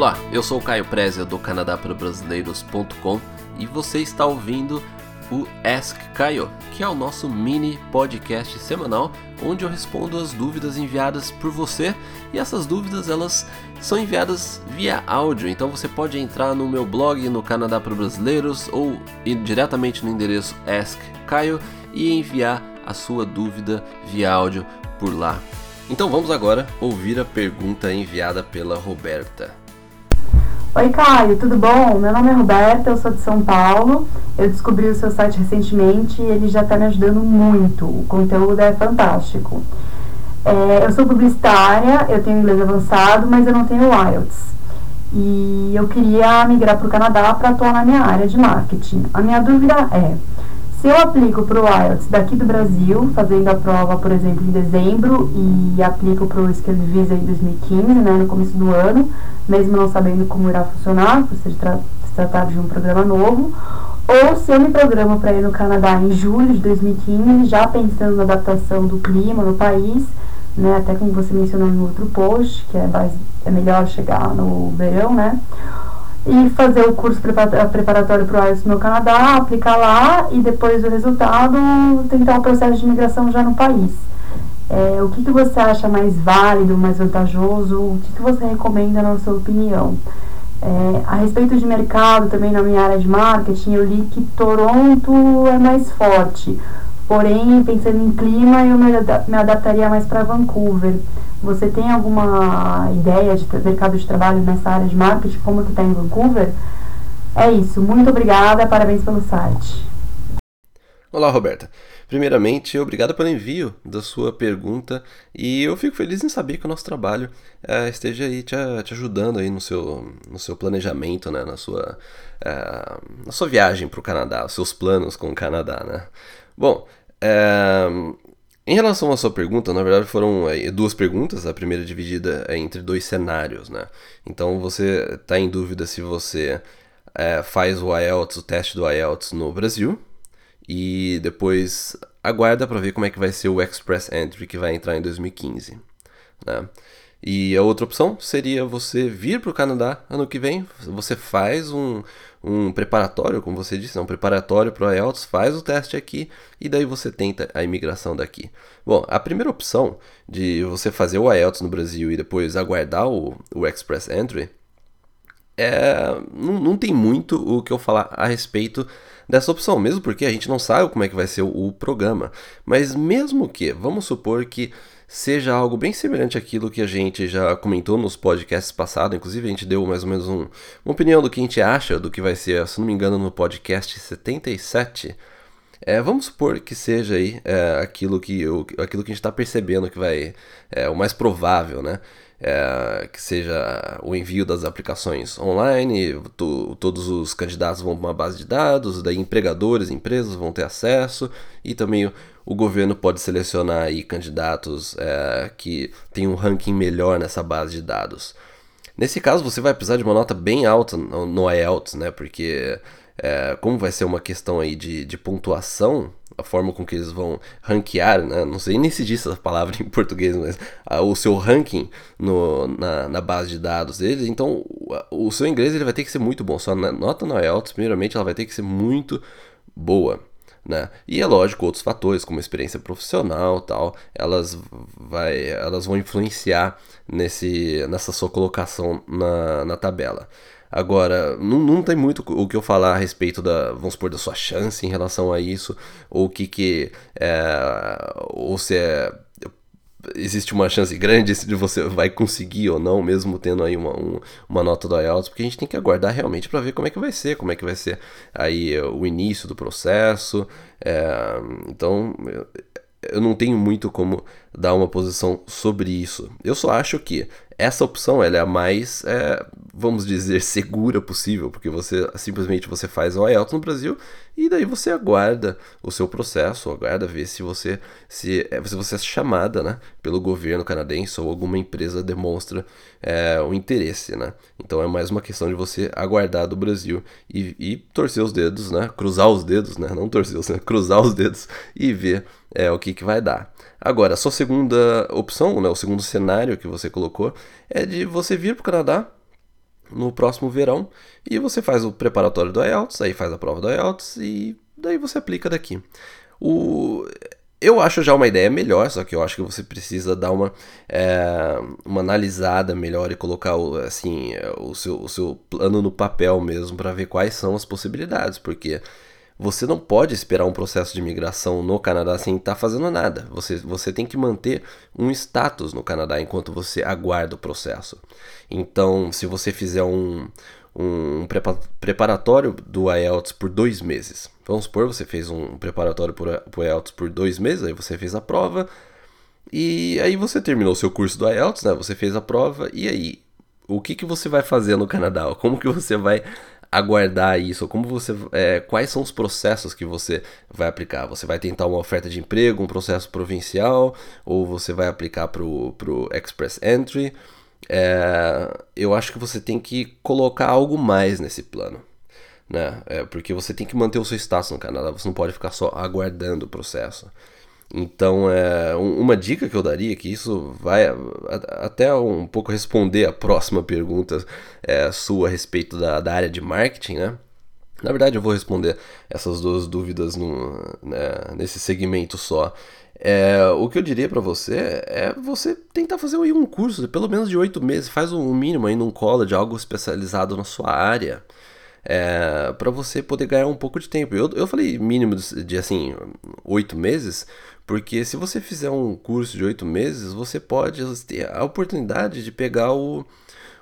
Olá, eu sou o Caio Prezia do Canadá para Brasileiros.com e você está ouvindo o Ask Caio, que é o nosso mini podcast semanal onde eu respondo as dúvidas enviadas por você e essas dúvidas elas são enviadas via áudio, então você pode entrar no meu blog no Canadá para Brasileiros ou ir diretamente no endereço Ask Caio e enviar a sua dúvida via áudio por lá. Então vamos agora ouvir a pergunta enviada pela Roberta. Oi, Caio, tudo bom? Meu nome é Roberta, eu sou de São Paulo. Eu descobri o seu site recentemente e ele já está me ajudando muito. O conteúdo é fantástico. É, eu sou publicitária, eu tenho inglês avançado, mas eu não tenho IELTS. E eu queria migrar para o Canadá para atuar na minha área de marketing. A minha dúvida é: se eu aplico para o IELTS daqui do Brasil, fazendo a prova, por exemplo, em dezembro, e aplico para o Skill Visa em 2015, né, no começo do ano, mesmo não sabendo como irá funcionar, por se, tra se tratar de um programa novo, ou se eu me programo para ir no Canadá em julho de 2015, já pensando na adaptação do clima no país, né, até como você mencionou no outro post, que é, mais, é melhor chegar no verão, né? E fazer o curso preparatório para o IELTS no Canadá, aplicar lá e depois do resultado tentar o processo de imigração já no país. É, o que, que você acha mais válido, mais vantajoso? O que, que você recomenda na sua opinião? É, a respeito de mercado, também na minha área de marketing, eu li que Toronto é mais forte. Porém, pensando em clima, eu me adaptaria mais para Vancouver. Você tem alguma ideia de mercado de trabalho nessa área de marketing? Como que está em Vancouver? É isso. Muito obrigada. Parabéns pelo site. Olá, Roberta. Primeiramente, obrigado pelo envio da sua pergunta e eu fico feliz em saber que o nosso trabalho é, esteja aí te, te, ajudando aí no seu, no seu planejamento, né, na sua, é, na sua viagem para o Canadá, os seus planos com o Canadá, né. Bom, é, em relação à sua pergunta, na verdade foram é, duas perguntas, a primeira dividida é entre dois cenários, né? Então você está em dúvida se você é, faz o IELTS, o teste do IELTS no Brasil e depois aguarda para ver como é que vai ser o Express Entry que vai entrar em 2015, né? E a outra opção seria você vir para o Canadá ano que vem, você faz um, um preparatório, como você disse, é um preparatório para o IELTS, faz o teste aqui e daí você tenta a imigração daqui. Bom, a primeira opção de você fazer o IELTS no Brasil e depois aguardar o, o Express Entry é, não, não tem muito o que eu falar a respeito dessa opção, mesmo porque a gente não sabe como é que vai ser o, o programa. Mas mesmo que, vamos supor que seja algo bem semelhante àquilo que a gente já comentou nos podcasts passados. Inclusive, a gente deu mais ou menos um, uma opinião do que a gente acha do que vai ser, se não me engano, no podcast 77. É, vamos supor que seja aí é, aquilo, que, o, aquilo que a gente está percebendo que vai é o mais provável, né? É, que seja o envio das aplicações online, to, todos os candidatos vão para uma base de dados, daí empregadores, empresas vão ter acesso e também o governo pode selecionar aí candidatos é, que têm um ranking melhor nessa base de dados. Nesse caso, você vai precisar de uma nota bem alta no, IELTS, né? Porque é, como vai ser uma questão aí de, de pontuação, a forma com que eles vão ranquear, né? não sei nem se diz essa palavra em português, mas a, o seu ranking no, na, na, base de dados deles, então o, o seu inglês ele vai ter que ser muito bom. Sua nota no IELTS, primeiramente, ela vai ter que ser muito boa. Né? E é lógico, outros fatores, como experiência profissional tal, elas, vai, elas vão influenciar nesse, nessa sua colocação na, na tabela. Agora, não, não tem muito o que eu falar a respeito da, vamos supor, da sua chance em relação a isso, ou o que que, é, ou se é existe uma chance grande de você vai conseguir ou não, mesmo tendo aí uma, um, uma nota do IELTS, porque a gente tem que aguardar realmente para ver como é que vai ser, como é que vai ser aí eh, o início do processo. É, então, eu não tenho muito como dar uma posição sobre isso. Eu só acho que essa opção ela é a mais, é, vamos dizer, segura possível, porque você simplesmente você faz o IELTS no Brasil e daí você aguarda o seu processo, aguarda ver se você se, é, se você é chamada né, pelo governo canadense ou alguma empresa demonstra é, o interesse. Né? Então é mais uma questão de você aguardar do Brasil e, e torcer os dedos, né? cruzar os dedos, né? não torcer os dedos, cruzar os dedos e ver é, o que, que vai dar. Agora, a sua segunda opção, né, o segundo cenário que você colocou, é de você vir para o Canadá no próximo verão e você faz o preparatório do IELTS, aí faz a prova do IELTS e daí você aplica daqui. O... Eu acho já uma ideia melhor, só que eu acho que você precisa dar uma, é, uma analisada melhor e colocar o, assim, o, seu, o seu plano no papel mesmo para ver quais são as possibilidades, porque você não pode esperar um processo de imigração no Canadá sem estar tá fazendo nada. Você, você tem que manter um status no Canadá enquanto você aguarda o processo. Então, se você fizer um, um preparatório do IELTS por dois meses, vamos supor, você fez um preparatório para o IELTS por dois meses, aí você fez a prova, e aí você terminou o seu curso do IELTS, né? Você fez a prova, e aí? O que, que você vai fazer no Canadá? Como que você vai aguardar isso? Como você, é, quais são os processos que você vai aplicar? Você vai tentar uma oferta de emprego, um processo provincial, ou você vai aplicar para o Express Entry? É, eu acho que você tem que colocar algo mais nesse plano. Né? É, porque você tem que manter o seu status no Canadá, você não pode ficar só aguardando o processo. Então, é, uma dica que eu daria, que isso vai até um pouco responder a próxima pergunta é, sua a respeito da, da área de marketing, né? Na verdade, eu vou responder essas duas dúvidas no, né, nesse segmento só. É, o que eu diria para você é você tentar fazer um curso, pelo menos de oito meses, faz um mínimo aí num college, algo especializado na sua área é, para você poder ganhar um pouco de tempo. Eu, eu falei mínimo de, de assim, oito meses, porque se você fizer um curso de oito meses, você pode ter a oportunidade de pegar o,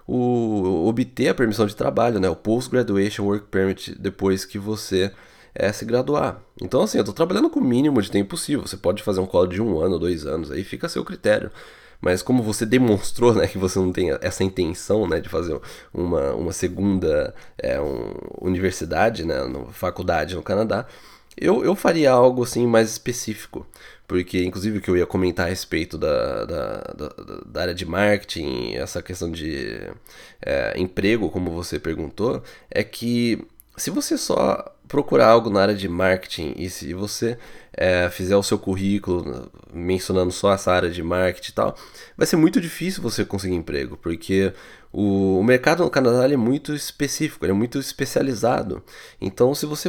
o obter a permissão de trabalho, né, o Post Graduation Work Permit, depois que você é, se graduar. Então, assim, eu estou trabalhando com o mínimo de tempo possível. Você pode fazer um college de um ano, dois anos, aí fica a seu critério. Mas como você demonstrou né, que você não tem essa intenção né, de fazer uma, uma segunda é, um, universidade, né, faculdade no Canadá, eu, eu faria algo assim mais específico. Porque, inclusive, o que eu ia comentar a respeito da, da, da, da área de marketing, essa questão de é, emprego, como você perguntou, é que se você só procurar algo na área de marketing e se você é, fizer o seu currículo mencionando só essa área de marketing e tal, vai ser muito difícil você conseguir emprego, porque o, o mercado no Canadá é muito específico, é muito especializado. Então, se você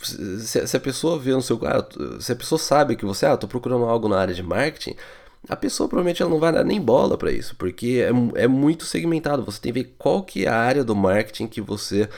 se, se, a pessoa vê no seu ah, se a pessoa sabe que você ah, tô procurando algo na área de marketing, a pessoa provavelmente ela não vai dar nem bola para isso, porque é, é muito segmentado. Você tem que ver qual que é a área do marketing que você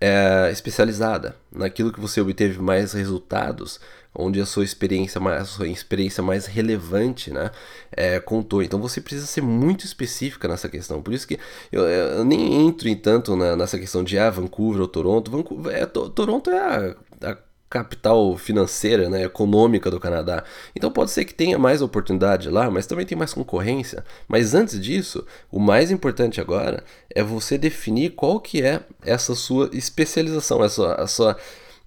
é especializada, naquilo que você obteve mais resultados, onde a sua experiência mais, a sua experiência mais relevante né, é, contou. Então você precisa ser muito específica nessa questão. Por isso que eu, eu nem entro em tanto na, nessa questão de ah, Vancouver ou Toronto. Vancouver, é, Toronto é a, a capital financeira, né, econômica do Canadá. Então pode ser que tenha mais oportunidade lá, mas também tem mais concorrência. Mas antes disso, o mais importante agora é você definir qual que é essa sua especialização, essa, a sua,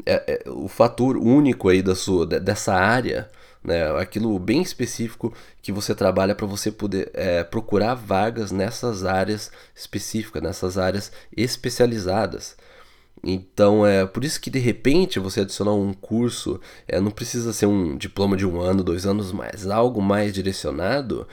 é, é, o fator único aí da sua, dessa área, né, aquilo bem específico que você trabalha para você poder é, procurar vagas nessas áreas específicas, nessas áreas especializadas. Então é por isso que de repente você adicionar um curso, é, não precisa ser um diploma de um ano, dois anos, mas algo mais direcionado.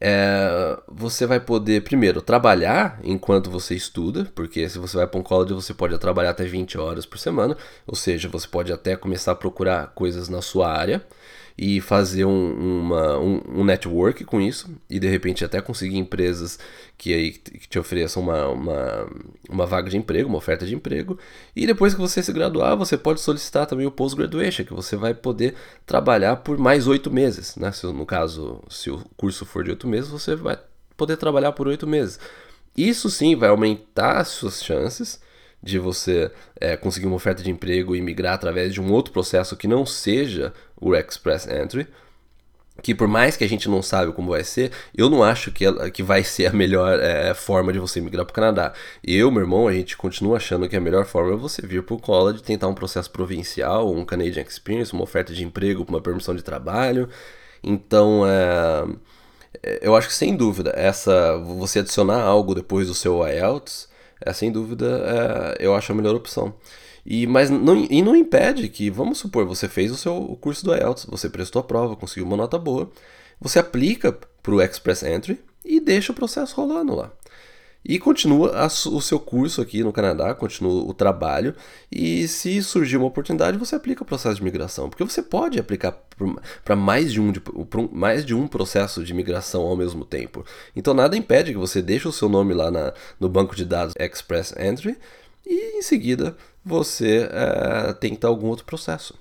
É, você vai poder, primeiro, trabalhar enquanto você estuda, porque se você vai para um college você pode trabalhar até 20 horas por semana, ou seja, você pode até começar a procurar coisas na sua área e fazer um, uma, um, um, network com isso e de repente até conseguir empresas que, aí, que te ofereçam uma, uma, uma vaga de emprego, uma oferta de emprego. E depois que você se graduar, você pode solicitar também o post-graduation, que você vai poder trabalhar por mais oito meses. Né? Se, no caso, se o curso for de oito meses, você vai poder trabalhar por oito meses. Isso sim vai aumentar as suas chances de você é, conseguir uma oferta de emprego e migrar através de um outro processo que não seja o Express Entry. que por mais que a gente não sabe como vai ser, eu não acho que, que vai ser a melhor é, forma de você migrar para o Canadá. Eu, meu irmão, a gente continua achando que a melhor forma é você vir para o college, tentar um processo provincial, um Canadian Experience, uma oferta de emprego, uma permissão de trabalho. Então, é, é eu acho que sem dúvida, essa você adicionar algo depois do seu IELTS, é, sem dúvida, é, eu acho a melhor opção. E, mas não, e não impede que, vamos supor, você fez o seu curso do IELTS, você prestou a prova, conseguiu uma nota boa, você aplica para o Express Entry e deixa o processo rolando lá. E continua a, o seu curso aqui no Canadá, continua o trabalho, e se surgir uma oportunidade, você aplica o processo de migração, porque você pode aplicar para mais, de um, mais de um processo de migração ao mesmo tempo. Então nada impede que você deixe o seu nome lá na, no banco de dados Express Entry e em seguida você é, tenta algum outro processo.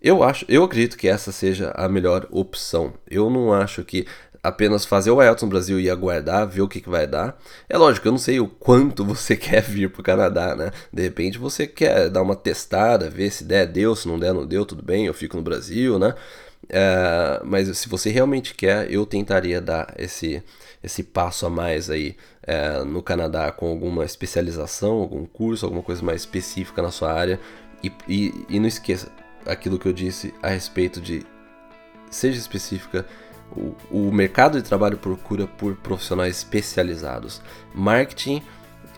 Eu acho, eu acredito que essa seja a melhor opção. Eu não acho que apenas fazer o IELTS no Brasil e aguardar, ver o que, que vai dar. É lógico, eu não sei o quanto você quer vir para o Canadá, né? De repente você quer dar uma testada, ver se der, deu, se não der, não deu, tudo bem, eu fico no Brasil, né? É, mas se você realmente quer, eu tentaria dar esse, esse passo a mais aí é, no Canadá com alguma especialização, algum curso, alguma coisa mais específica na sua área. E, e, e não esqueça aquilo que eu disse a respeito de seja específica. O, o mercado de trabalho procura por profissionais especializados. Marketing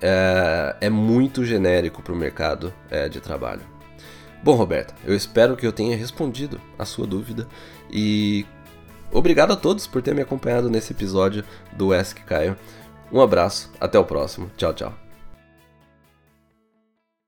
é, é muito genérico para o mercado é, de trabalho. Bom, Roberta, eu espero que eu tenha respondido a sua dúvida e obrigado a todos por ter me acompanhado nesse episódio do Ask Caio. Um abraço, até o próximo. Tchau, tchau.